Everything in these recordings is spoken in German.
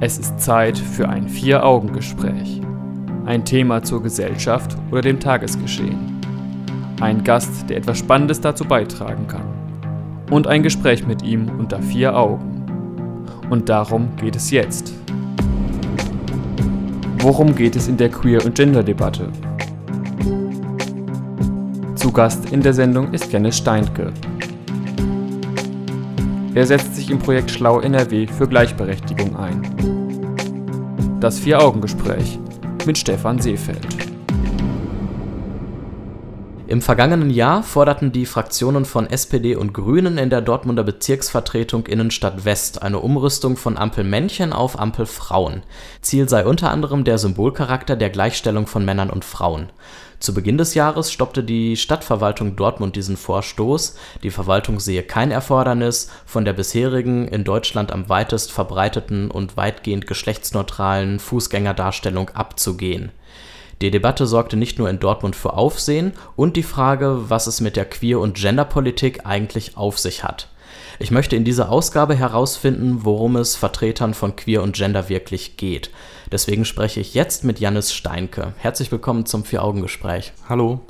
Es ist Zeit für ein Vier-Augen-Gespräch. Ein Thema zur Gesellschaft oder dem Tagesgeschehen. Ein Gast, der etwas Spannendes dazu beitragen kann. Und ein Gespräch mit ihm unter vier Augen. Und darum geht es jetzt. Worum geht es in der Queer- und Gender-Debatte? Zu Gast in der Sendung ist Janis Steintke. Er setzt sich im Projekt Schlau NRW für Gleichberechtigung ein. Das Vier-Augen-Gespräch mit Stefan Seefeld. Im vergangenen Jahr forderten die Fraktionen von SPD und Grünen in der Dortmunder Bezirksvertretung Innenstadt West eine Umrüstung von Ampelmännchen auf Ampelfrauen. Ziel sei unter anderem der Symbolcharakter der Gleichstellung von Männern und Frauen. Zu Beginn des Jahres stoppte die Stadtverwaltung Dortmund diesen Vorstoß. Die Verwaltung sehe kein Erfordernis, von der bisherigen, in Deutschland am weitest verbreiteten und weitgehend geschlechtsneutralen Fußgängerdarstellung abzugehen. Die Debatte sorgte nicht nur in Dortmund für Aufsehen und die Frage, was es mit der Queer- und Genderpolitik eigentlich auf sich hat. Ich möchte in dieser Ausgabe herausfinden, worum es Vertretern von Queer und Gender wirklich geht. Deswegen spreche ich jetzt mit Jannis Steinke. Herzlich willkommen zum Vier-Augen-Gespräch. Hallo.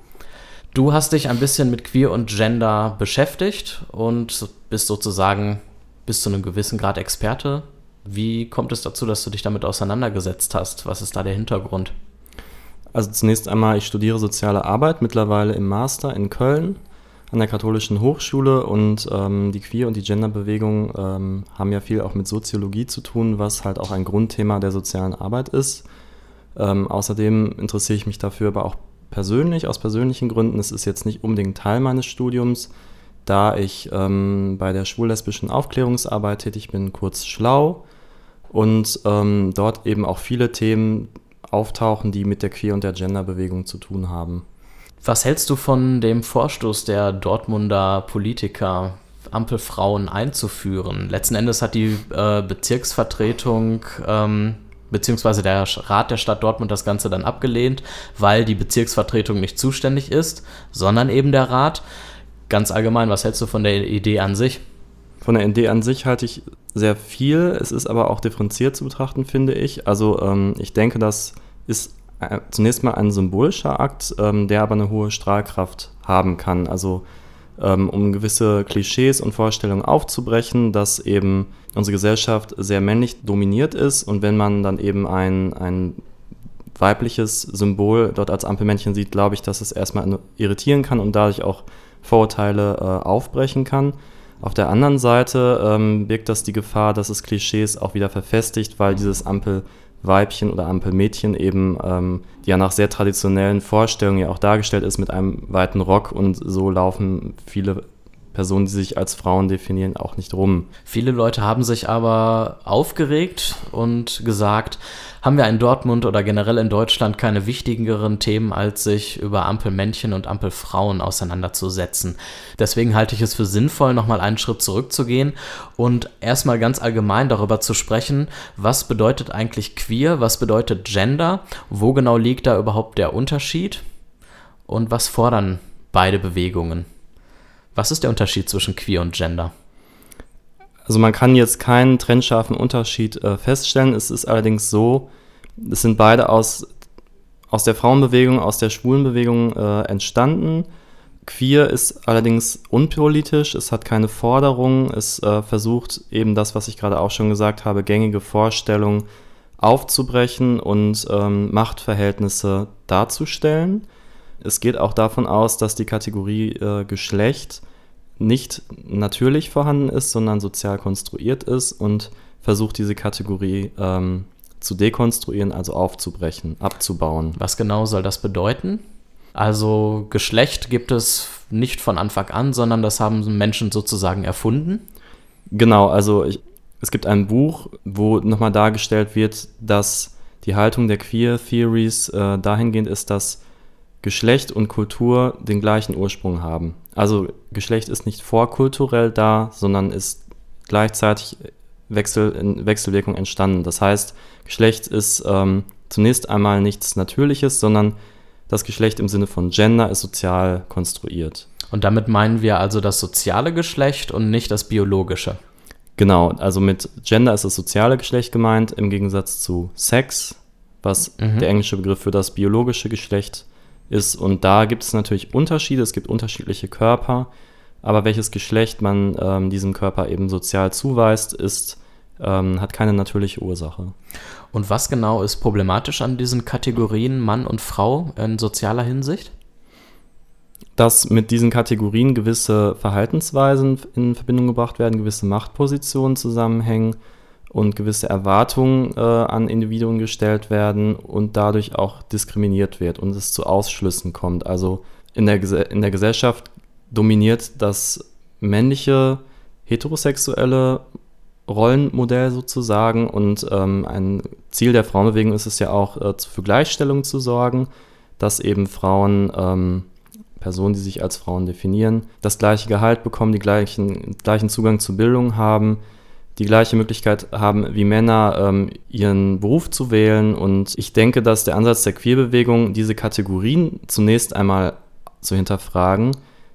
Du hast dich ein bisschen mit Queer und Gender beschäftigt und bist sozusagen bis zu einem gewissen Grad Experte. Wie kommt es dazu, dass du dich damit auseinandergesetzt hast? Was ist da der Hintergrund? Also zunächst einmal, ich studiere soziale Arbeit, mittlerweile im Master in Köln an der Katholischen Hochschule und ähm, die Queer- und die Genderbewegung ähm, haben ja viel auch mit Soziologie zu tun, was halt auch ein Grundthema der sozialen Arbeit ist. Ähm, außerdem interessiere ich mich dafür aber auch persönlich, aus persönlichen Gründen. Es ist jetzt nicht unbedingt Teil meines Studiums, da ich ähm, bei der schwul-lesbischen Aufklärungsarbeit tätig bin, kurz schlau, und ähm, dort eben auch viele Themen auftauchen, die mit der Queer- und der Genderbewegung zu tun haben. Was hältst du von dem Vorstoß der Dortmunder Politiker, Ampelfrauen einzuführen? Letzten Endes hat die äh, Bezirksvertretung ähm, beziehungsweise der Rat der Stadt Dortmund das Ganze dann abgelehnt, weil die Bezirksvertretung nicht zuständig ist, sondern eben der Rat. Ganz allgemein, was hältst du von der Idee an sich? Von der Idee an sich halte ich sehr viel. Es ist aber auch differenziert zu betrachten, finde ich. Also ähm, ich denke, das ist äh, zunächst mal ein symbolischer Akt, ähm, der aber eine hohe Strahlkraft haben kann. Also ähm, um gewisse Klischees und Vorstellungen aufzubrechen, dass eben unsere Gesellschaft sehr männlich dominiert ist und wenn man dann eben ein, ein weibliches Symbol dort als Ampelmännchen sieht, glaube ich, dass es erstmal irritieren kann und dadurch auch Vorurteile äh, aufbrechen kann. Auf der anderen Seite ähm, birgt das die Gefahr, dass es Klischees auch wieder verfestigt, weil dieses Ampelweibchen oder Ampelmädchen eben, ähm, ja nach sehr traditionellen Vorstellungen ja auch dargestellt ist mit einem weiten Rock und so laufen viele Personen, die sich als Frauen definieren, auch nicht rum. Viele Leute haben sich aber aufgeregt und gesagt, haben wir in Dortmund oder generell in Deutschland keine wichtigeren Themen, als sich über Ampelmännchen und Ampelfrauen auseinanderzusetzen. Deswegen halte ich es für sinnvoll, nochmal einen Schritt zurückzugehen und erstmal ganz allgemein darüber zu sprechen, was bedeutet eigentlich queer, was bedeutet Gender, wo genau liegt da überhaupt der Unterschied und was fordern beide Bewegungen. Was ist der Unterschied zwischen queer und Gender? Also man kann jetzt keinen trennscharfen Unterschied äh, feststellen. Es ist allerdings so, es sind beide aus, aus der Frauenbewegung, aus der Schwulenbewegung äh, entstanden. Queer ist allerdings unpolitisch, es hat keine Forderung, es äh, versucht eben das, was ich gerade auch schon gesagt habe, gängige Vorstellungen aufzubrechen und ähm, Machtverhältnisse darzustellen. Es geht auch davon aus, dass die Kategorie äh, Geschlecht nicht natürlich vorhanden ist, sondern sozial konstruiert ist und versucht diese Kategorie ähm, zu dekonstruieren, also aufzubrechen, abzubauen. Was genau soll das bedeuten? Also Geschlecht gibt es nicht von Anfang an, sondern das haben Menschen sozusagen erfunden. Genau, also ich, es gibt ein Buch, wo nochmal dargestellt wird, dass die Haltung der Queer Theories äh, dahingehend ist, dass Geschlecht und Kultur den gleichen Ursprung haben. Also Geschlecht ist nicht vorkulturell da, sondern ist gleichzeitig Wechsel, in Wechselwirkung entstanden. Das heißt, Geschlecht ist ähm, zunächst einmal nichts Natürliches, sondern das Geschlecht im Sinne von Gender ist sozial konstruiert. Und damit meinen wir also das soziale Geschlecht und nicht das biologische. Genau, also mit Gender ist das soziale Geschlecht gemeint, im Gegensatz zu Sex, was Mhm. der englische Begriff für das biologische Geschlecht ist. Und da gibt es natürlich Unterschiede, es gibt unterschiedliche Körper, aber welches Geschlecht man ähm, diesem Körper eben sozial zuweist, ist, ähm, hat keine natürliche Ursache. Und was genau ist problematisch an diesen Kategorien Mann und Frau in sozialer Hinsicht? dass mit diesen Kategorien gewisse Verhaltensweisen in Verbindung gebracht werden, gewisse Machtpositionen zusammenhängen und gewisse Erwartungen äh, an Individuen gestellt werden und dadurch auch diskriminiert wird und es zu Ausschlüssen kommt. Also in der, in der Gesellschaft dominiert das männliche heterosexuelle Rollenmodell sozusagen und ähm, ein Ziel der Frauenbewegung ist es ja auch, äh, für Gleichstellung zu sorgen, dass eben Frauen ähm, Personen, die sich als Frauen definieren, das gleiche Gehalt bekommen, die gleichen, gleichen Zugang zu Bildung haben, die gleiche Möglichkeit haben wie Männer, ähm, ihren Beruf zu wählen. Und ich denke, dass der Ansatz der Queerbewegung, diese Kategorien zunächst einmal zu hinterfragen,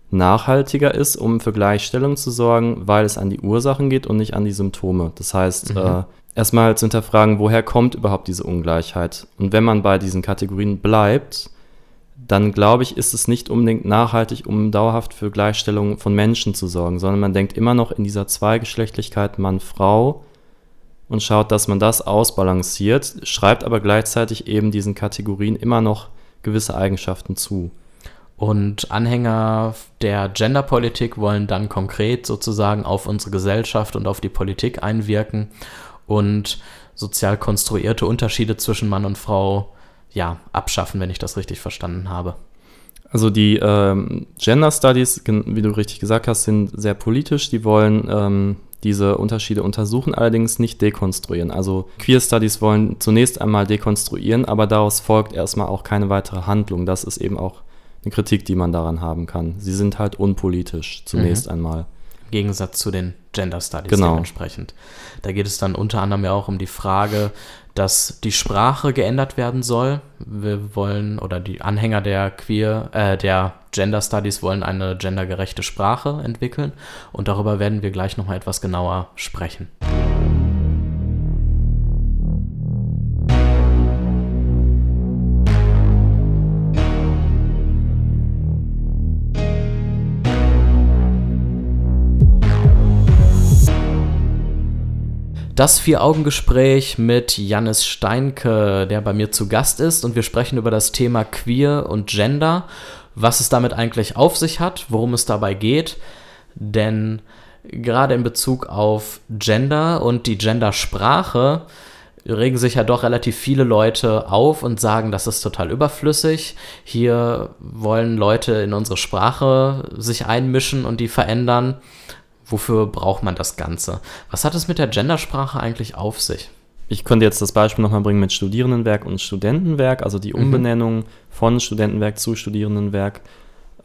nachhaltiger ist, um für Gleichstellung zu sorgen, weil es an die Ursachen geht und nicht an die Symptome. Das heißt, Mhm. äh, erstmal zu hinterfragen, woher kommt überhaupt diese Ungleichheit? Und wenn man bei diesen Kategorien bleibt, dann glaube ich, ist es nicht unbedingt nachhaltig, um dauerhaft für Gleichstellung von Menschen zu sorgen, sondern man denkt immer noch in dieser Zweigeschlechtlichkeit Mann-Frau und schaut, dass man das ausbalanciert, schreibt aber gleichzeitig eben diesen Kategorien immer noch gewisse Eigenschaften zu. Und Anhänger der Genderpolitik wollen dann konkret sozusagen auf unsere Gesellschaft und auf die Politik einwirken und sozial konstruierte Unterschiede zwischen Mann und Frau ja, abschaffen, wenn ich das richtig verstanden habe. Also die ähm, Gender Studies, wie du richtig gesagt hast, sind sehr politisch. Die wollen ähm, diese Unterschiede untersuchen, allerdings nicht dekonstruieren. Also Queer Studies wollen zunächst einmal dekonstruieren, aber daraus folgt erstmal auch keine weitere Handlung. Das ist eben auch eine Kritik, die man daran haben kann. Sie sind halt unpolitisch zunächst einmal. Im Gegensatz zu den Gender Studies Genau. dementsprechend. Da geht es dann unter anderem ja auch um die Frage, dass die Sprache geändert werden soll. Wir wollen, oder die Anhänger der Queer, äh, der Gender Studies wollen eine gendergerechte Sprache entwickeln. Und darüber werden wir gleich nochmal etwas genauer sprechen. Das Vier-Augen-Gespräch mit Jannis Steinke, der bei mir zu Gast ist. Und wir sprechen über das Thema Queer und Gender, was es damit eigentlich auf sich hat, worum es dabei geht. Denn gerade in Bezug auf Gender und die Gendersprache regen sich ja doch relativ viele Leute auf und sagen, das ist total überflüssig. Hier wollen Leute in unsere Sprache sich einmischen und die verändern. Wofür braucht man das Ganze? Was hat es mit der Gendersprache eigentlich auf sich? Ich könnte jetzt das Beispiel nochmal bringen mit Studierendenwerk und Studentenwerk, also die Mhm. Umbenennung von Studentenwerk zu Studierendenwerk.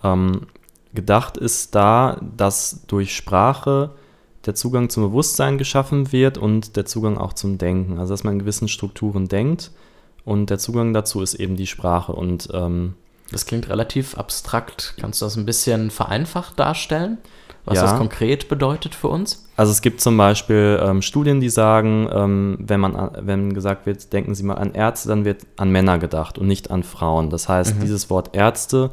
Ähm, gedacht ist da, dass durch Sprache der Zugang zum Bewusstsein geschaffen wird und der Zugang auch zum Denken. Also dass man in gewissen Strukturen denkt und der Zugang dazu ist eben die Sprache. Und ähm, Das klingt relativ abstrakt. Kannst du das ein bisschen vereinfacht darstellen? Was Ja. das konkret bedeutet für uns? Also es gibt zum Beispiel ähm, Studien, die sagen, ähm, wenn man an- wenn gesagt wird, denken Sie mal an Ärzte, dann wird an Männer gedacht und nicht an Frauen. Das heißt, Mhm. dieses Wort Ärzte,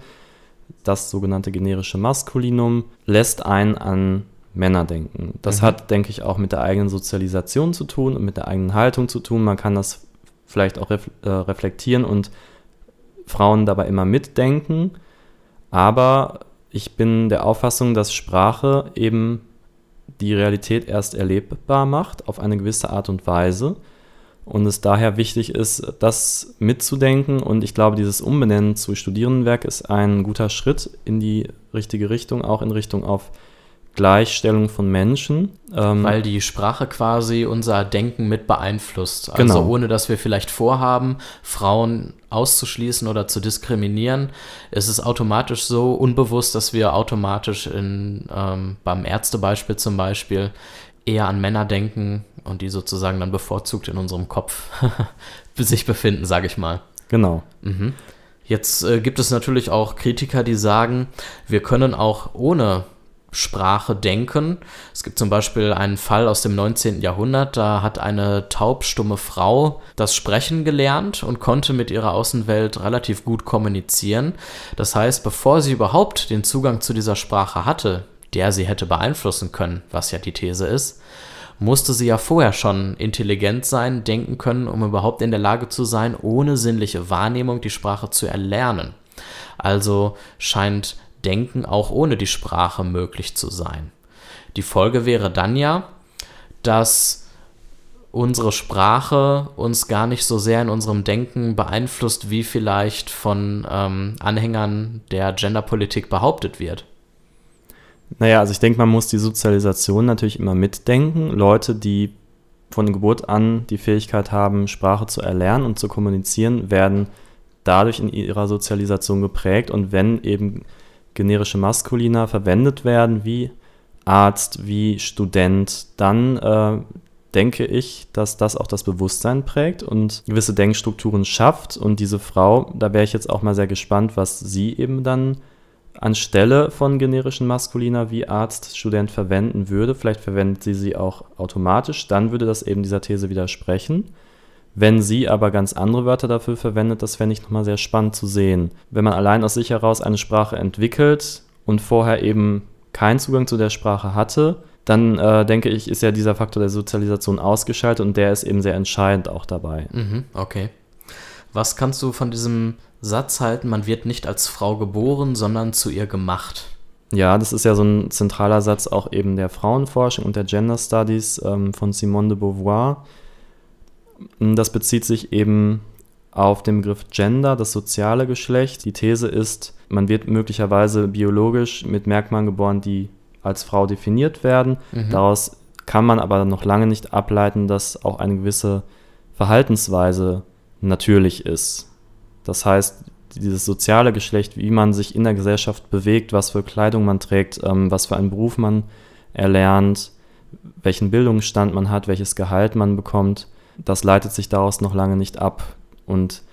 das sogenannte generische Maskulinum, lässt einen an Männer denken. Das Mhm. hat, denke ich, auch mit der eigenen Sozialisation zu tun und mit der eigenen Haltung zu tun. Man kann das vielleicht auch ref äh, reflektieren und Frauen dabei immer mitdenken. Aber ich bin der Auffassung, dass Sprache eben die Realität erst erlebbar macht auf eine gewisse Art und Weise. Und es daher wichtig ist, das mitzudenken. Und ich glaube, dieses Umbenennen zu Studierendenwerk ist ein guter Schritt in die richtige Richtung, auch in Richtung auf Gleichstellung von Menschen. Ähm, Weil die Sprache quasi unser Denken mit beeinflusst. Also Genau. ohne dass wir vielleicht vorhaben, Frauen auszuschließen oder zu diskriminieren, ist es automatisch so unbewusst, dass wir automatisch in, ähm, beim Ärztebeispiel zum Beispiel eher an Männer denken und die sozusagen dann bevorzugt in unserem Kopf sich befinden, sage ich mal. genau. Mhm. Jetzt äh, gibt es natürlich auch Kritiker, die sagen, wir können auch ohne Sprache denken. Es gibt zum Beispiel einen Fall aus dem 19. Jahrhundert, da hat eine taubstumme Frau das Sprechen gelernt und konnte mit ihrer Außenwelt relativ gut kommunizieren. Das heißt, bevor sie überhaupt den Zugang zu dieser Sprache hatte, der sie hätte beeinflussen können, was ja die These ist, musste sie ja vorher schon intelligent sein, denken können, um überhaupt in der Lage zu sein, ohne sinnliche Wahrnehmung die Sprache zu erlernen. Also scheint Denken auch ohne die Sprache möglich zu sein. Die Folge wäre dann ja, dass unsere Sprache uns gar nicht so sehr in unserem Denken beeinflusst, wie vielleicht von ähm, Anhängern der Genderpolitik behauptet wird. Naja, also ich denke, man muss die Sozialisation natürlich immer mitdenken. Leute, die von Geburt an die Fähigkeit haben, Sprache zu erlernen und zu kommunizieren, werden dadurch in ihrer Sozialisation geprägt. Und wenn eben generische Maskulina verwendet werden, wie Arzt, wie Student, dann äh, denke ich, dass das auch das Bewusstsein prägt und gewisse Denkstrukturen schafft. Und diese Frau, da wäre ich jetzt auch mal sehr gespannt, was sie eben dann anstelle von generischen Maskulina wie Arzt, Student verwenden würde. Vielleicht verwendet sie sie auch automatisch, dann würde das eben dieser These widersprechen. Wenn sie aber ganz andere Wörter dafür verwendet, das fände ich nochmal sehr spannend zu sehen. Wenn man allein aus sich heraus eine Sprache entwickelt und vorher eben keinen Zugang zu der Sprache hatte, dann äh, denke ich, ist ja dieser Faktor der Sozialisation ausgeschaltet und der ist eben sehr entscheidend auch dabei. Mhm, okay. Was kannst du von diesem Satz halten, man wird nicht als Frau geboren, sondern zu ihr gemacht? Ja, das ist ja so ein zentraler Satz auch eben der Frauenforschung und der Gender Studies ähm, von Simone de Beauvoir. Das bezieht sich eben auf den Begriff Gender, das soziale Geschlecht. Die These ist, man wird möglicherweise biologisch mit Merkmalen geboren, die als Frau definiert werden. Mhm. Daraus kann man aber noch lange nicht ableiten, dass auch eine gewisse Verhaltensweise natürlich ist. Das heißt, dieses soziale Geschlecht, wie man sich in der Gesellschaft bewegt, was für Kleidung man trägt, ähm, was für einen Beruf man erlernt, welchen Bildungsstand man hat, welches Gehalt man bekommt, das leitet sich daraus noch lange nicht ab. Und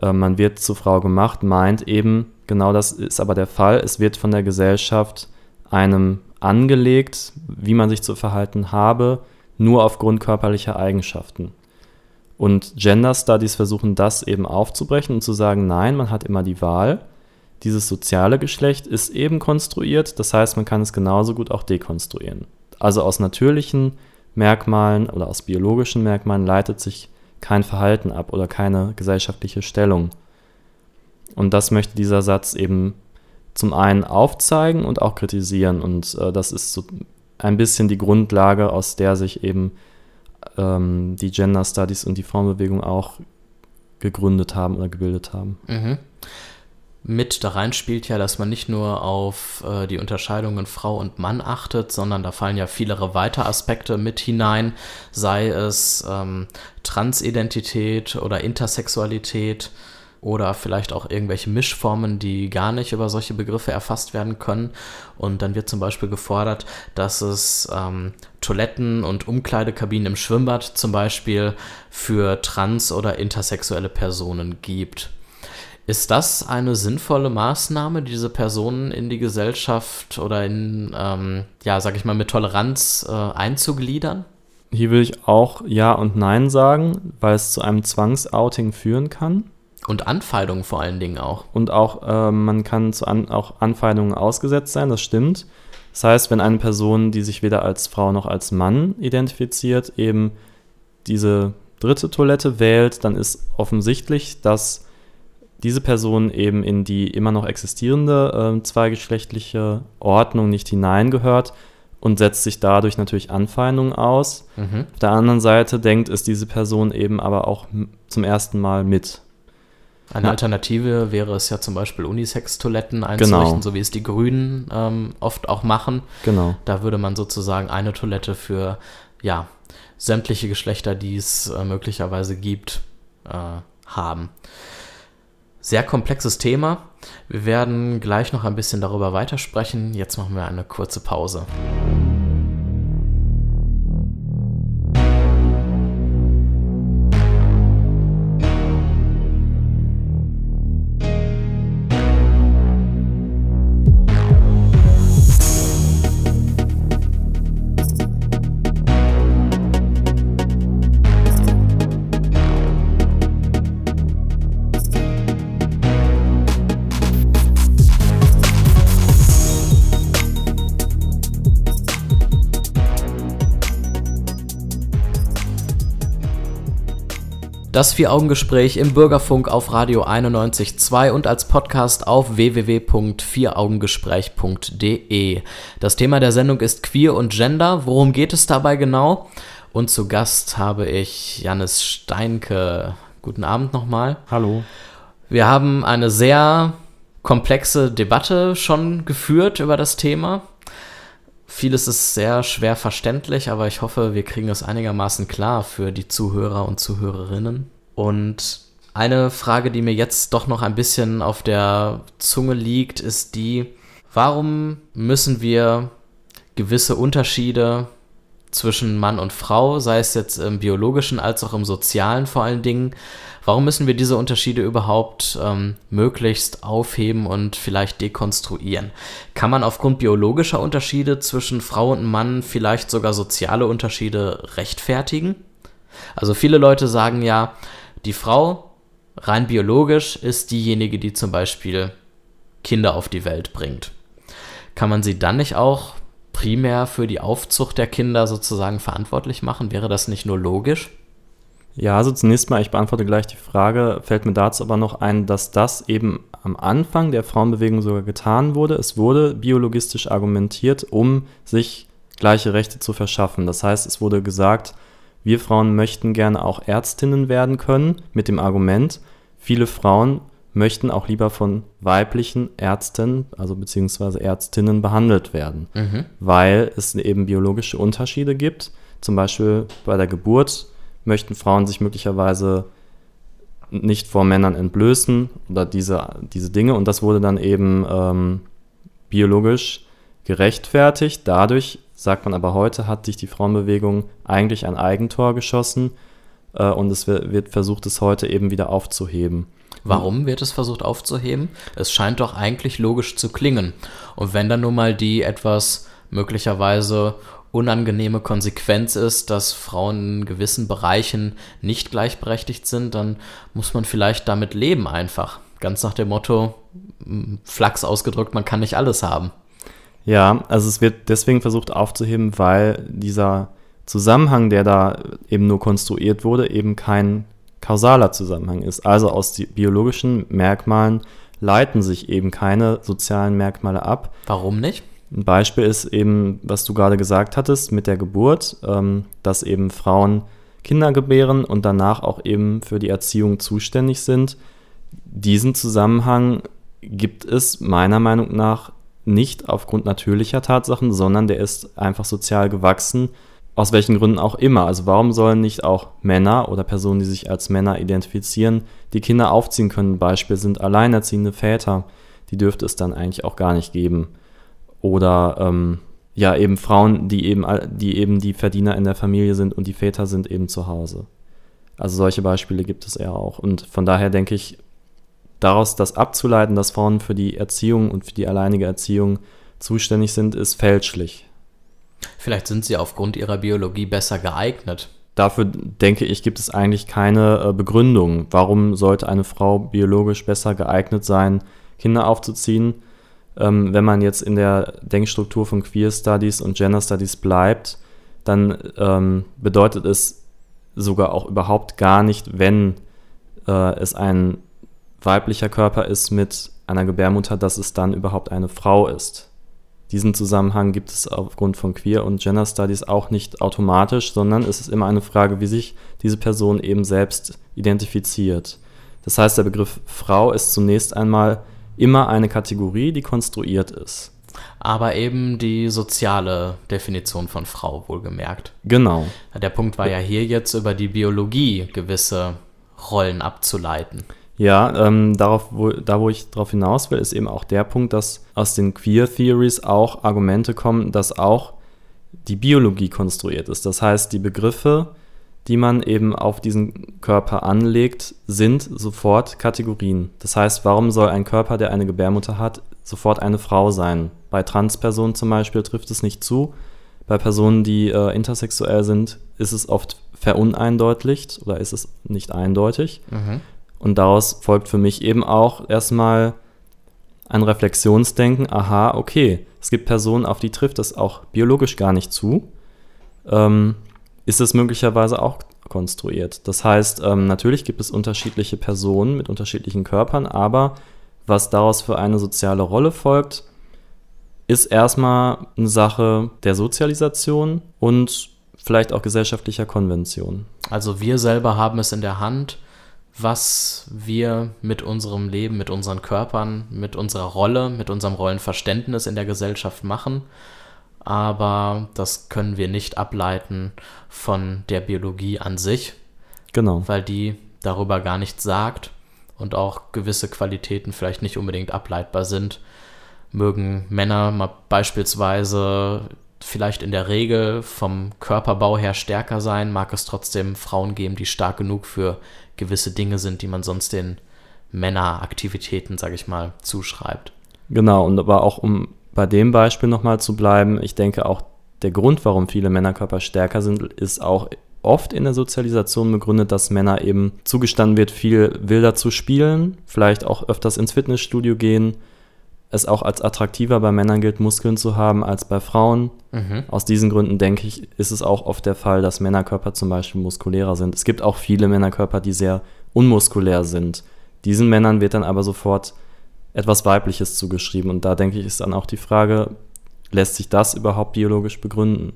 äh, man wird zur Frau gemacht, meint eben, genau das ist aber der Fall, es wird von der Gesellschaft einem angelegt, wie man sich zu verhalten habe, nur aufgrund körperlicher Eigenschaften. Und Gender Studies versuchen das eben aufzubrechen und zu sagen, nein, man hat immer die Wahl. Dieses soziale Geschlecht ist eben konstruiert, das heißt, man kann es genauso gut auch dekonstruieren. Also aus natürlichen Merkmalen oder aus biologischen Merkmalen leitet sich kein Verhalten ab oder keine gesellschaftliche Stellung. Und das möchte dieser Satz eben zum einen aufzeigen und auch kritisieren. Und äh, das ist so ein bisschen die Grundlage, aus der sich eben ähm, die Gender Studies und die Formbewegung auch gegründet haben oder gebildet haben. Mhm. Mit da rein spielt ja, dass man nicht nur auf äh, die Unterscheidungen Frau und Mann achtet, sondern da fallen ja viele weitere Aspekte mit hinein, sei es ähm, Transidentität oder Intersexualität oder vielleicht auch irgendwelche Mischformen, die gar nicht über solche Begriffe erfasst werden können. Und dann wird zum Beispiel gefordert, dass es ähm, Toiletten und Umkleidekabinen im Schwimmbad zum Beispiel für trans- oder intersexuelle Personen gibt. Ist das eine sinnvolle Maßnahme, diese Personen in die Gesellschaft oder in, ähm, ja, sag ich mal, mit Toleranz äh, einzugliedern? Hier will ich auch Ja und Nein sagen, weil es zu einem Zwangsouting führen kann. Und Anfeindungen vor allen Dingen auch. Und auch, äh, man kann zu an, auch Anfeindungen ausgesetzt sein, das stimmt. Das heißt, wenn eine Person, die sich weder als Frau noch als Mann identifiziert, eben diese dritte Toilette wählt, dann ist offensichtlich, dass diese Person eben in die immer noch existierende äh, zweigeschlechtliche Ordnung nicht hineingehört und setzt sich dadurch natürlich Anfeindungen aus. Mhm. Auf der anderen Seite denkt es diese Person eben aber auch zum ersten Mal mit. Eine Alternative wäre es ja zum Beispiel Unisex-Toiletten einzurichten, genau. so wie es die Grünen ähm, oft auch machen. Genau. Da würde man sozusagen eine Toilette für ja, sämtliche Geschlechter, die es äh, möglicherweise gibt, äh, haben. Sehr komplexes Thema. Wir werden gleich noch ein bisschen darüber weitersprechen. Jetzt machen wir eine kurze Pause. Das Vier-Augen-Gespräch im Bürgerfunk auf Radio 91.2 und als Podcast auf www.vieraugengespräch.de. Das Thema der Sendung ist Queer und Gender. Worum geht es dabei genau? Und zu Gast habe ich Janis Steinke. Guten Abend nochmal. Hallo. Wir haben eine sehr komplexe Debatte schon geführt über das Thema. Vieles ist sehr schwer verständlich, aber ich hoffe, wir kriegen es einigermaßen klar für die Zuhörer und Zuhörerinnen. Und eine Frage, die mir jetzt doch noch ein bisschen auf der Zunge liegt, ist die, warum müssen wir gewisse Unterschiede zwischen Mann und Frau, sei es jetzt im biologischen als auch im sozialen vor allen Dingen, Warum müssen wir diese Unterschiede überhaupt ähm, möglichst aufheben und vielleicht dekonstruieren? Kann man aufgrund biologischer Unterschiede zwischen Frau und Mann vielleicht sogar soziale Unterschiede rechtfertigen? Also viele Leute sagen ja, die Frau rein biologisch ist diejenige, die zum Beispiel Kinder auf die Welt bringt. Kann man sie dann nicht auch primär für die Aufzucht der Kinder sozusagen verantwortlich machen? Wäre das nicht nur logisch? Ja, also zunächst mal, ich beantworte gleich die Frage, fällt mir dazu aber noch ein, dass das eben am Anfang der Frauenbewegung sogar getan wurde. Es wurde biologistisch argumentiert, um sich gleiche Rechte zu verschaffen. Das heißt, es wurde gesagt, wir Frauen möchten gerne auch Ärztinnen werden können, mit dem Argument, viele Frauen möchten auch lieber von weiblichen Ärzten, also beziehungsweise Ärztinnen behandelt werden, mhm. weil es eben biologische Unterschiede gibt. Zum Beispiel bei der Geburt möchten Frauen sich möglicherweise nicht vor Männern entblößen oder diese, diese Dinge. Und das wurde dann eben ähm, biologisch gerechtfertigt. Dadurch, sagt man aber heute, hat sich die Frauenbewegung eigentlich ein Eigentor geschossen äh, und es wird, wird versucht, es heute eben wieder aufzuheben. Warum wird es versucht aufzuheben? Es scheint doch eigentlich logisch zu klingen. Und wenn dann nun mal die etwas möglicherweise unangenehme Konsequenz ist, dass Frauen in gewissen Bereichen nicht gleichberechtigt sind, dann muss man vielleicht damit leben einfach. Ganz nach dem Motto, Flachs ausgedrückt, man kann nicht alles haben. Ja, also es wird deswegen versucht aufzuheben, weil dieser Zusammenhang, der da eben nur konstruiert wurde, eben kein kausaler Zusammenhang ist. Also aus biologischen Merkmalen leiten sich eben keine sozialen Merkmale ab. Warum nicht? Ein Beispiel ist eben, was du gerade gesagt hattest mit der Geburt, ähm, dass eben Frauen Kinder gebären und danach auch eben für die Erziehung zuständig sind. Diesen Zusammenhang gibt es meiner Meinung nach nicht aufgrund natürlicher Tatsachen, sondern der ist einfach sozial gewachsen, aus welchen Gründen auch immer. Also warum sollen nicht auch Männer oder Personen, die sich als Männer identifizieren, die Kinder aufziehen können? Beispiel sind alleinerziehende Väter. Die dürfte es dann eigentlich auch gar nicht geben. Oder ähm, ja, eben Frauen, die eben, die eben die Verdiener in der Familie sind und die Väter sind eben zu Hause. Also solche Beispiele gibt es eher auch. Und von daher denke ich, daraus das abzuleiten, dass Frauen für die Erziehung und für die alleinige Erziehung zuständig sind, ist fälschlich. Vielleicht sind sie aufgrund ihrer Biologie besser geeignet. Dafür denke ich, gibt es eigentlich keine äh, Begründung. Warum sollte eine Frau biologisch besser geeignet sein, Kinder aufzuziehen? Ähm, wenn man jetzt in der Denkstruktur von Queer Studies und Gender Studies bleibt, dann ähm, bedeutet es sogar auch überhaupt gar nicht, wenn äh, es ein weiblicher Körper ist mit einer Gebärmutter, dass es dann überhaupt eine Frau ist. Diesen Zusammenhang gibt es aufgrund von Queer und Gender Studies auch nicht automatisch, sondern es ist immer eine Frage, wie sich diese Person eben selbst identifiziert. Das heißt, der Begriff Frau ist zunächst einmal immer eine Kategorie, die konstruiert ist. Aber eben die soziale Definition von Frau, wohlgemerkt. Genau. Der Punkt war ja hier jetzt über die Biologie gewisse Rollen abzuleiten. Ja, ähm, darauf, wo, da wo ich darauf hinaus will, ist eben auch der Punkt, dass aus den Queer Theories auch Argumente kommen, dass auch die Biologie konstruiert ist. Das heißt, die Begriffe, die man eben auf diesen Körper anlegt, sind sofort Kategorien. Das heißt, warum soll ein Körper, der eine Gebärmutter hat, sofort eine Frau sein? Bei Transpersonen zum Beispiel trifft es nicht zu. Bei Personen, die äh, intersexuell sind, ist es oft veruneindeutlicht oder ist es nicht eindeutig. Mhm. Und daraus folgt für mich eben auch erstmal ein Reflexionsdenken, aha, okay, es gibt Personen, auf die trifft das auch biologisch gar nicht zu. Ähm, ist es möglicherweise auch konstruiert. Das heißt, ähm, natürlich gibt es unterschiedliche Personen mit unterschiedlichen Körpern, aber was daraus für eine soziale Rolle folgt, ist erstmal eine Sache der Sozialisation und vielleicht auch gesellschaftlicher Konvention. Also wir selber haben es in der Hand, was wir mit unserem Leben, mit unseren Körpern, mit unserer Rolle, mit unserem Rollenverständnis in der Gesellschaft machen. Aber das können wir nicht ableiten von der Biologie an sich. Genau. Weil die darüber gar nichts sagt und auch gewisse Qualitäten vielleicht nicht unbedingt ableitbar sind. Mögen Männer mal beispielsweise vielleicht in der Regel vom Körperbau her stärker sein, mag es trotzdem Frauen geben, die stark genug für gewisse Dinge sind, die man sonst den Männeraktivitäten, sage ich mal, zuschreibt. Genau, und aber auch um bei dem Beispiel nochmal zu bleiben, ich denke auch der Grund, warum viele Männerkörper stärker sind, ist auch oft in der Sozialisation begründet, dass Männer eben zugestanden wird, viel wilder zu spielen, vielleicht auch öfters ins Fitnessstudio gehen, es auch als attraktiver bei Männern gilt, Muskeln zu haben als bei Frauen. Mhm. Aus diesen Gründen denke ich, ist es auch oft der Fall, dass Männerkörper zum Beispiel muskulärer sind. Es gibt auch viele Männerkörper, die sehr unmuskulär sind. Diesen Männern wird dann aber sofort etwas Weibliches zugeschrieben. Und da denke ich, ist dann auch die Frage, lässt sich das überhaupt biologisch begründen?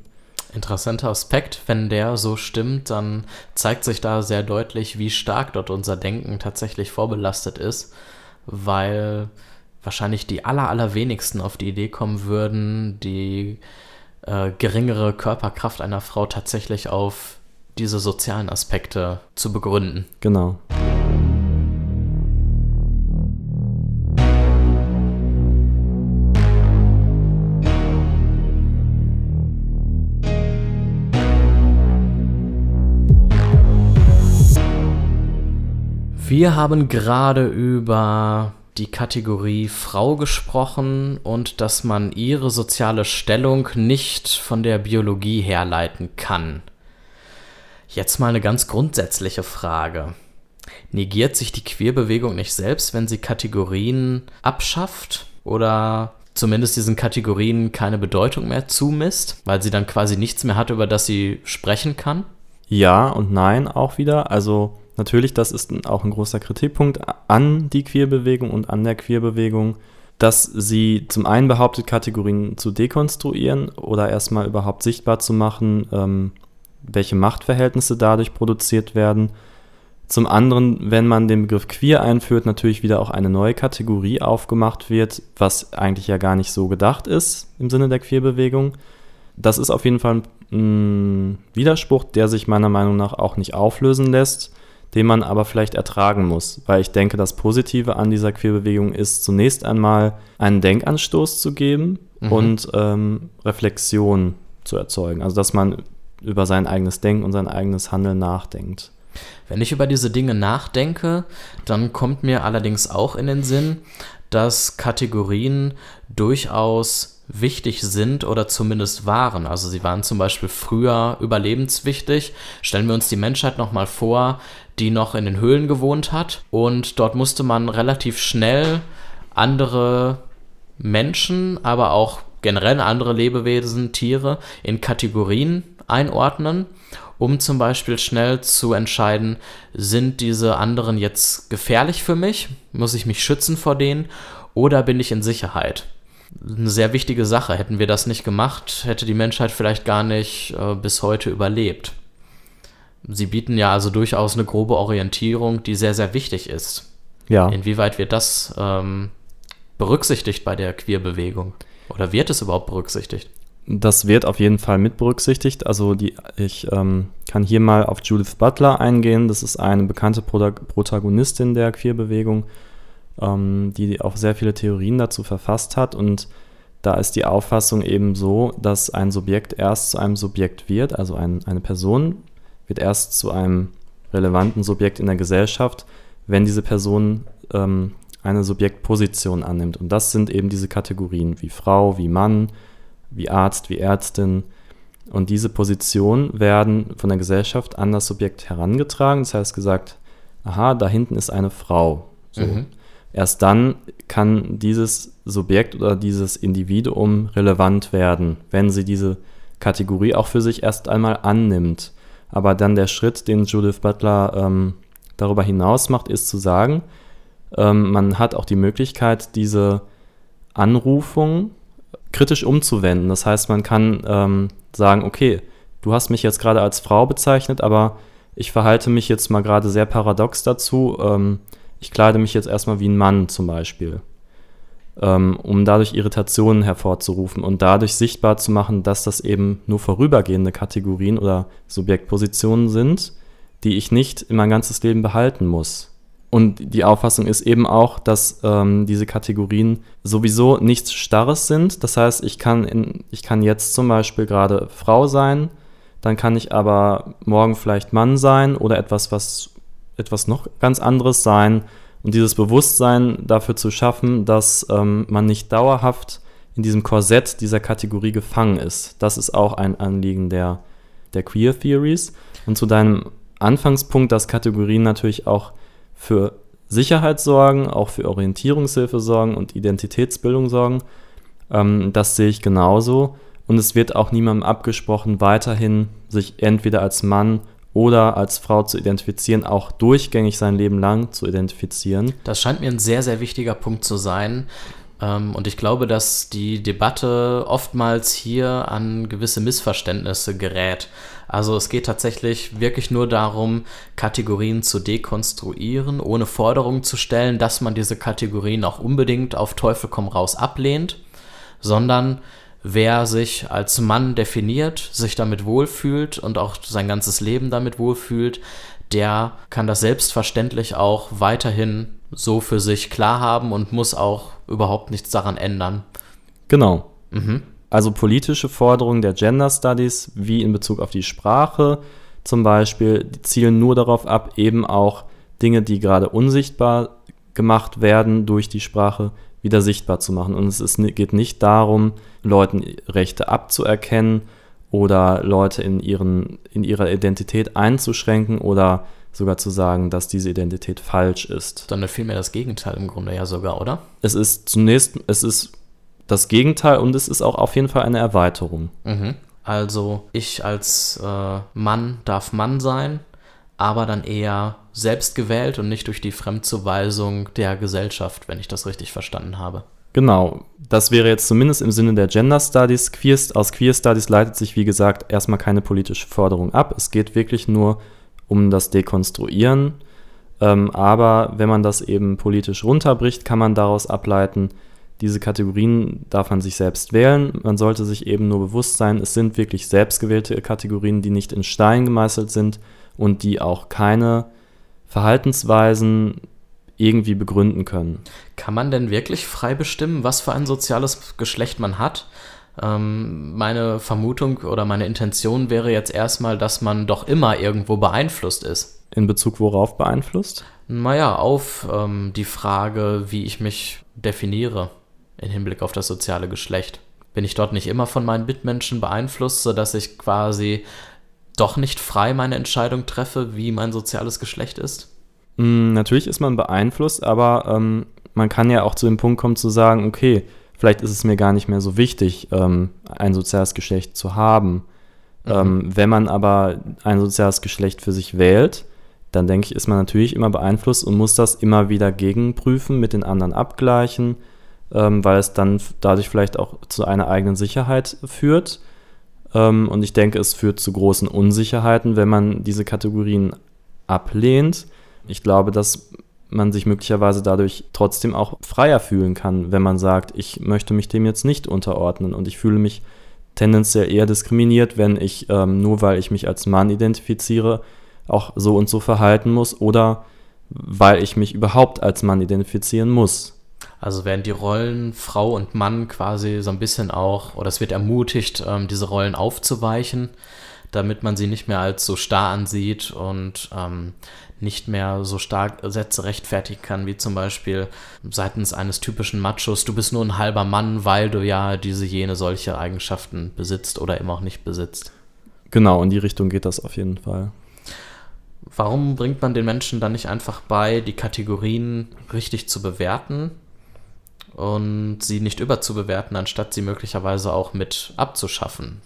Interessanter Aspekt, wenn der so stimmt, dann zeigt sich da sehr deutlich, wie stark dort unser Denken tatsächlich vorbelastet ist, weil wahrscheinlich die aller, allerwenigsten auf die Idee kommen würden, die äh, geringere Körperkraft einer Frau tatsächlich auf diese sozialen Aspekte zu begründen. Genau. Wir haben gerade über die Kategorie Frau gesprochen und dass man ihre soziale Stellung nicht von der Biologie herleiten kann. Jetzt mal eine ganz grundsätzliche Frage. Negiert sich die Queerbewegung nicht selbst, wenn sie Kategorien abschafft oder zumindest diesen Kategorien keine Bedeutung mehr zumisst, weil sie dann quasi nichts mehr hat, über das sie sprechen kann? Ja und nein auch wieder. Also Natürlich, das ist auch ein großer Kritikpunkt an die Queerbewegung und an der Queerbewegung, dass sie zum einen behauptet, Kategorien zu dekonstruieren oder erstmal überhaupt sichtbar zu machen, ähm, welche Machtverhältnisse dadurch produziert werden. Zum anderen, wenn man den Begriff queer einführt, natürlich wieder auch eine neue Kategorie aufgemacht wird, was eigentlich ja gar nicht so gedacht ist im Sinne der Queerbewegung. Das ist auf jeden Fall ein Widerspruch, der sich meiner Meinung nach auch nicht auflösen lässt den man aber vielleicht ertragen muss. Weil ich denke, das Positive an dieser Queerbewegung ist zunächst einmal einen Denkanstoß zu geben mhm. und ähm, Reflexion zu erzeugen. Also dass man über sein eigenes Denken und sein eigenes Handeln nachdenkt. Wenn ich über diese Dinge nachdenke, dann kommt mir allerdings auch in den Sinn, dass Kategorien durchaus wichtig sind oder zumindest waren. Also sie waren zum Beispiel früher überlebenswichtig. Stellen wir uns die Menschheit nochmal vor, die noch in den Höhlen gewohnt hat. Und dort musste man relativ schnell andere Menschen, aber auch generell andere Lebewesen, Tiere in Kategorien einordnen, um zum Beispiel schnell zu entscheiden, sind diese anderen jetzt gefährlich für mich? Muss ich mich schützen vor denen? Oder bin ich in Sicherheit? Eine sehr wichtige Sache. Hätten wir das nicht gemacht, hätte die Menschheit vielleicht gar nicht äh, bis heute überlebt. Sie bieten ja also durchaus eine grobe Orientierung, die sehr, sehr wichtig ist. Ja. Inwieweit wird das ähm, berücksichtigt bei der Queerbewegung? Oder wird es überhaupt berücksichtigt? Das wird auf jeden Fall mit berücksichtigt. Also die, ich ähm, kann hier mal auf Judith Butler eingehen. Das ist eine bekannte Protagonistin der Queerbewegung, ähm, die auch sehr viele Theorien dazu verfasst hat. Und da ist die Auffassung eben so, dass ein Subjekt erst zu einem Subjekt wird, also ein, eine Person wird erst zu einem relevanten Subjekt in der Gesellschaft, wenn diese Person ähm, eine Subjektposition annimmt. Und das sind eben diese Kategorien wie Frau, wie Mann, wie Arzt, wie Ärztin. Und diese Positionen werden von der Gesellschaft an das Subjekt herangetragen. Das heißt gesagt, aha, da hinten ist eine Frau. So. Mhm. Erst dann kann dieses Subjekt oder dieses Individuum relevant werden, wenn sie diese Kategorie auch für sich erst einmal annimmt. Aber dann der Schritt, den Judith Butler ähm, darüber hinaus macht, ist zu sagen, ähm, man hat auch die Möglichkeit, diese Anrufung kritisch umzuwenden. Das heißt, man kann ähm, sagen, okay, du hast mich jetzt gerade als Frau bezeichnet, aber ich verhalte mich jetzt mal gerade sehr paradox dazu. Ähm, ich kleide mich jetzt erstmal wie ein Mann zum Beispiel, ähm, um dadurch Irritationen hervorzurufen und dadurch sichtbar zu machen, dass das eben nur vorübergehende Kategorien oder Subjektpositionen sind, die ich nicht in mein ganzes Leben behalten muss. Und die Auffassung ist eben auch, dass ähm, diese Kategorien sowieso nichts Starres sind. Das heißt, ich kann, in, ich kann jetzt zum Beispiel gerade Frau sein, dann kann ich aber morgen vielleicht Mann sein oder etwas, was etwas noch ganz anderes sein. Und dieses Bewusstsein dafür zu schaffen, dass ähm, man nicht dauerhaft in diesem Korsett dieser Kategorie gefangen ist. Das ist auch ein Anliegen der, der Queer Theories. Und zu deinem Anfangspunkt, dass Kategorien natürlich auch für Sicherheit sorgen, auch für Orientierungshilfe sorgen und Identitätsbildung sorgen. Ähm, das sehe ich genauso. Und es wird auch niemandem abgesprochen, weiterhin sich entweder als Mann oder als Frau zu identifizieren, auch durchgängig sein Leben lang zu identifizieren. Das scheint mir ein sehr, sehr wichtiger Punkt zu sein. Ähm, und ich glaube, dass die Debatte oftmals hier an gewisse Missverständnisse gerät. Also es geht tatsächlich wirklich nur darum, Kategorien zu dekonstruieren, ohne Forderungen zu stellen, dass man diese Kategorien auch unbedingt auf Teufel komm raus ablehnt, sondern wer sich als Mann definiert, sich damit wohlfühlt und auch sein ganzes Leben damit wohlfühlt, der kann das selbstverständlich auch weiterhin so für sich klar haben und muss auch überhaupt nichts daran ändern. Genau. Mhm. Also politische Forderungen der Gender Studies, wie in Bezug auf die Sprache zum Beispiel, die zielen nur darauf ab, eben auch Dinge, die gerade unsichtbar gemacht werden durch die Sprache, wieder sichtbar zu machen. Und es ist, geht nicht darum, Leuten Rechte abzuerkennen oder Leute in, ihren, in ihrer Identität einzuschränken oder sogar zu sagen, dass diese Identität falsch ist. Sondern vielmehr das Gegenteil im Grunde ja sogar, oder? Es ist zunächst, es ist das Gegenteil und es ist auch auf jeden Fall eine Erweiterung. Mhm. Also ich als äh, Mann darf Mann sein, aber dann eher selbst gewählt und nicht durch die Fremdzuweisung der Gesellschaft, wenn ich das richtig verstanden habe. Genau, das wäre jetzt zumindest im Sinne der Gender Studies. Queer, aus Queer Studies leitet sich, wie gesagt, erstmal keine politische Forderung ab. Es geht wirklich nur um das Dekonstruieren. Ähm, aber wenn man das eben politisch runterbricht, kann man daraus ableiten, diese Kategorien darf man sich selbst wählen. Man sollte sich eben nur bewusst sein, es sind wirklich selbstgewählte Kategorien, die nicht in Stein gemeißelt sind und die auch keine Verhaltensweisen irgendwie begründen können. Kann man denn wirklich frei bestimmen, was für ein soziales Geschlecht man hat? Ähm, meine Vermutung oder meine Intention wäre jetzt erstmal, dass man doch immer irgendwo beeinflusst ist. In Bezug worauf beeinflusst? Naja, auf ähm, die Frage, wie ich mich definiere im Hinblick auf das soziale Geschlecht. Bin ich dort nicht immer von meinen Mitmenschen beeinflusst, sodass ich quasi doch nicht frei meine Entscheidung treffe, wie mein soziales Geschlecht ist? Mm, natürlich ist man beeinflusst, aber ähm, man kann ja auch zu dem Punkt kommen zu sagen, okay, vielleicht ist es mir gar nicht mehr so wichtig, ähm, ein soziales Geschlecht zu haben. Mhm. Ähm, wenn man aber ein soziales Geschlecht für sich wählt, dann denke ich, ist man natürlich immer beeinflusst und muss das immer wieder gegenprüfen, mit den anderen abgleichen ähm, weil es dann dadurch vielleicht auch zu einer eigenen Sicherheit führt. Ähm, und ich denke, es führt zu großen Unsicherheiten, wenn man diese Kategorien ablehnt. Ich glaube, dass man sich möglicherweise dadurch trotzdem auch freier fühlen kann, wenn man sagt, ich möchte mich dem jetzt nicht unterordnen und ich fühle mich tendenziell eher diskriminiert, wenn ich ähm, nur weil ich mich als Mann identifiziere, auch so und so verhalten muss oder weil ich mich überhaupt als Mann identifizieren muss. Also werden die Rollen Frau und Mann quasi so ein bisschen auch, oder es wird ermutigt, ähm, diese Rollen aufzuweichen, damit man sie nicht mehr als so starr ansieht und ähm, nicht mehr so stark Sätze rechtfertigen kann, wie zum Beispiel seitens eines typischen Machos, du bist nur ein halber Mann, weil du ja diese jene solche Eigenschaften besitzt oder immer auch nicht besitzt. Genau, in die Richtung geht das auf jeden Fall. Warum bringt man den Menschen dann nicht einfach bei, die Kategorien richtig zu bewerten und sie nicht überzubewerten, anstatt sie möglicherweise auch mit abzuschaffen.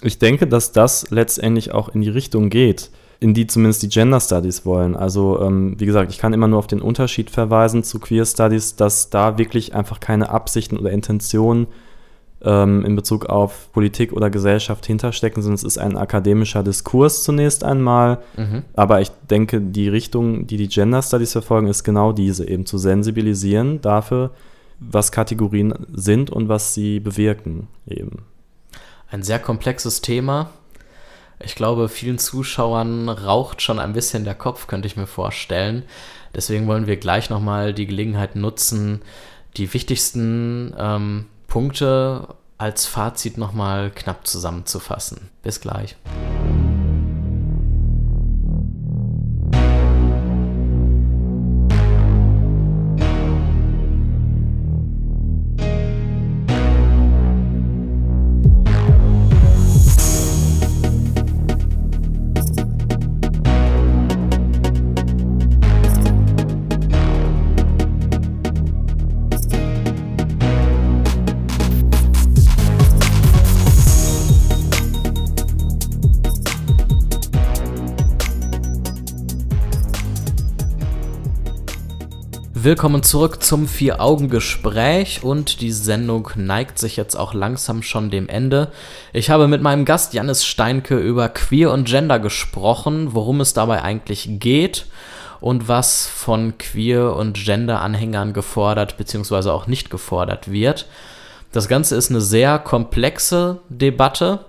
Ich denke, dass das letztendlich auch in die Richtung geht, in die zumindest die Gender Studies wollen. Also, ähm, wie gesagt, ich kann immer nur auf den Unterschied verweisen zu Queer Studies, dass da wirklich einfach keine Absichten oder Intentionen ähm, in Bezug auf Politik oder Gesellschaft hinterstecken, sondern es ist ein akademischer Diskurs zunächst einmal. Mhm. Aber ich denke, die Richtung, die die Gender Studies verfolgen, ist genau diese, eben zu sensibilisieren dafür, was Kategorien sind und was sie bewirken eben. Ein sehr komplexes Thema. Ich glaube, vielen Zuschauern raucht schon ein bisschen der Kopf, könnte ich mir vorstellen. Deswegen wollen wir gleich nochmal die Gelegenheit nutzen, die wichtigsten ähm, Punkte als Fazit nochmal knapp zusammenzufassen. Bis gleich. Willkommen zurück zum Vier-Augen-Gespräch und die Sendung neigt sich jetzt auch langsam schon dem Ende. Ich habe mit meinem Gast Janis Steinke über Queer und Gender gesprochen, worum es dabei eigentlich geht und was von Queer- und Gender-Anhängern gefordert bzw. auch nicht gefordert wird. Das Ganze ist eine sehr komplexe Debatte,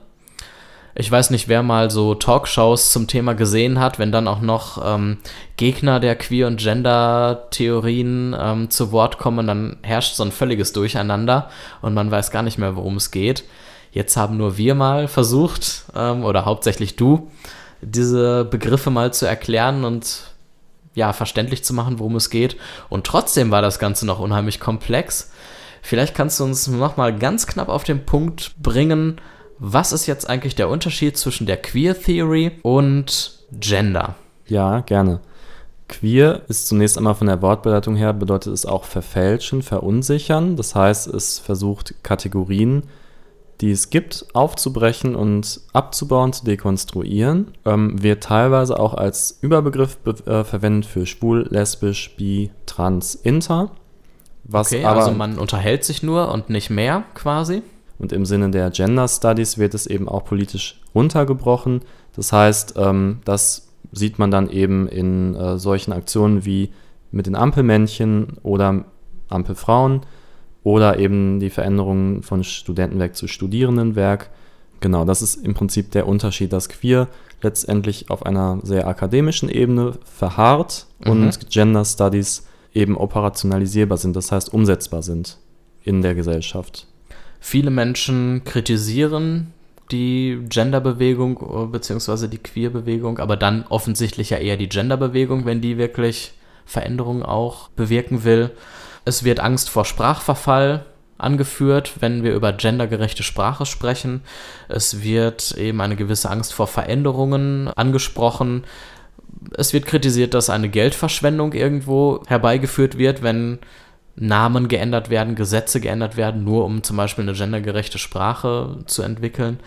ich weiß nicht, wer mal so Talkshows zum Thema gesehen hat, wenn dann auch noch ähm, Gegner der Queer- und Gender-Theorien ähm, zu Wort kommen, dann herrscht so ein völliges Durcheinander und man weiß gar nicht mehr, worum es geht. Jetzt haben nur wir mal versucht, ähm, oder hauptsächlich du, diese Begriffe mal zu erklären und ja, verständlich zu machen, worum es geht. Und trotzdem war das Ganze noch unheimlich komplex. Vielleicht kannst du uns nochmal ganz knapp auf den Punkt bringen, was ist jetzt eigentlich der Unterschied zwischen der Queer Theory und Gender? Ja, gerne. Queer ist zunächst einmal von der Wortbedeutung her, bedeutet es auch verfälschen, verunsichern. Das heißt, es versucht Kategorien, die es gibt, aufzubrechen und abzubauen, zu dekonstruieren. Ähm, wird teilweise auch als Überbegriff äh, verwendet für schwul, lesbisch, bi, trans, inter. Was okay, aber, also man unterhält sich nur und nicht mehr quasi. Und im Sinne der Gender Studies wird es eben auch politisch runtergebrochen. Das heißt, ähm, das sieht man dann eben in äh, solchen Aktionen wie mit den Ampelmännchen oder Ampelfrauen oder eben die Veränderung von Studentenwerk zu Studierendenwerk. Genau, das ist im Prinzip der Unterschied, dass Queer letztendlich auf einer sehr akademischen Ebene verharrt mhm. und Gender Studies eben operationalisierbar sind, das heißt umsetzbar sind in der Gesellschaft. Viele Menschen kritisieren die Genderbewegung äh, bzw. die Queerbewegung, aber dann offensichtlich ja eher die Genderbewegung, wenn die wirklich Veränderungen auch bewirken will. Es wird Angst vor Sprachverfall angeführt, wenn wir über gendergerechte Sprache sprechen. Es wird eben eine gewisse Angst vor Veränderungen angesprochen. Es wird kritisiert, dass eine Geldverschwendung irgendwo herbeigeführt wird, wenn Namen geändert werden, Gesetze geändert werden, nur um zum Beispiel eine gendergerechte Sprache zu entwickeln.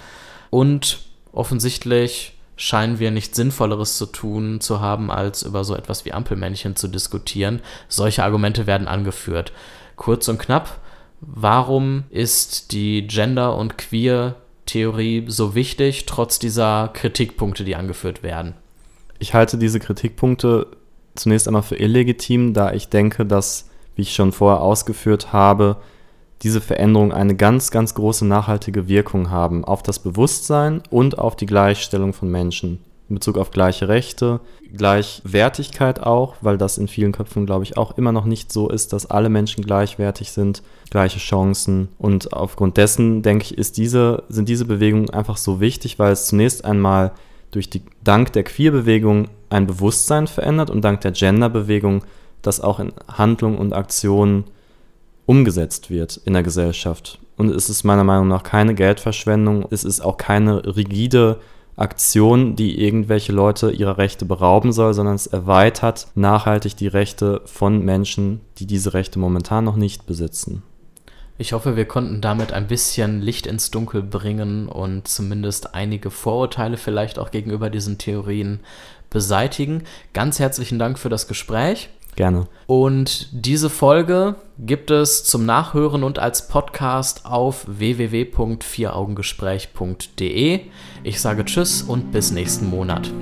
Und offensichtlich scheinen wir nichts Sinnvolleres zu tun zu haben, als über so etwas wie Ampelmännchen zu diskutieren. Solche Argumente werden angeführt. Kurz und knapp, warum ist die Gender- und Queer-Theorie so wichtig, trotz dieser Kritikpunkte, die angeführt werden? Ich halte diese Kritikpunkte zunächst einmal für illegitim, da ich denke, dass wie ich schon vorher ausgeführt habe, diese Veränderungen eine ganz, ganz große nachhaltige Wirkung haben auf das Bewusstsein und auf die Gleichstellung von Menschen in Bezug auf gleiche Rechte, Gleichwertigkeit auch, weil das in vielen Köpfen, glaube ich, auch immer noch nicht so ist, dass alle Menschen gleichwertig sind, gleiche Chancen. Und aufgrund dessen, denke ich, ist diese, sind diese Bewegungen einfach so wichtig, weil es zunächst einmal durch die, dank der Queer-Bewegung ein Bewusstsein verändert und dank der Gender-Bewegung das auch in Handlung und Aktion umgesetzt wird in der Gesellschaft. Und es ist meiner Meinung nach keine Geldverschwendung, es ist auch keine rigide Aktion, die irgendwelche Leute ihrer Rechte berauben soll, sondern es erweitert nachhaltig die Rechte von Menschen, die diese Rechte momentan noch nicht besitzen. Ich hoffe, wir konnten damit ein bisschen Licht ins Dunkel bringen und zumindest einige Vorurteile vielleicht auch gegenüber diesen Theorien beseitigen. Ganz herzlichen Dank für das Gespräch. Gerne. Und diese Folge gibt es zum Nachhören und als Podcast auf www.vieraugengespräch.de. Ich sage Tschüss und bis nächsten Monat.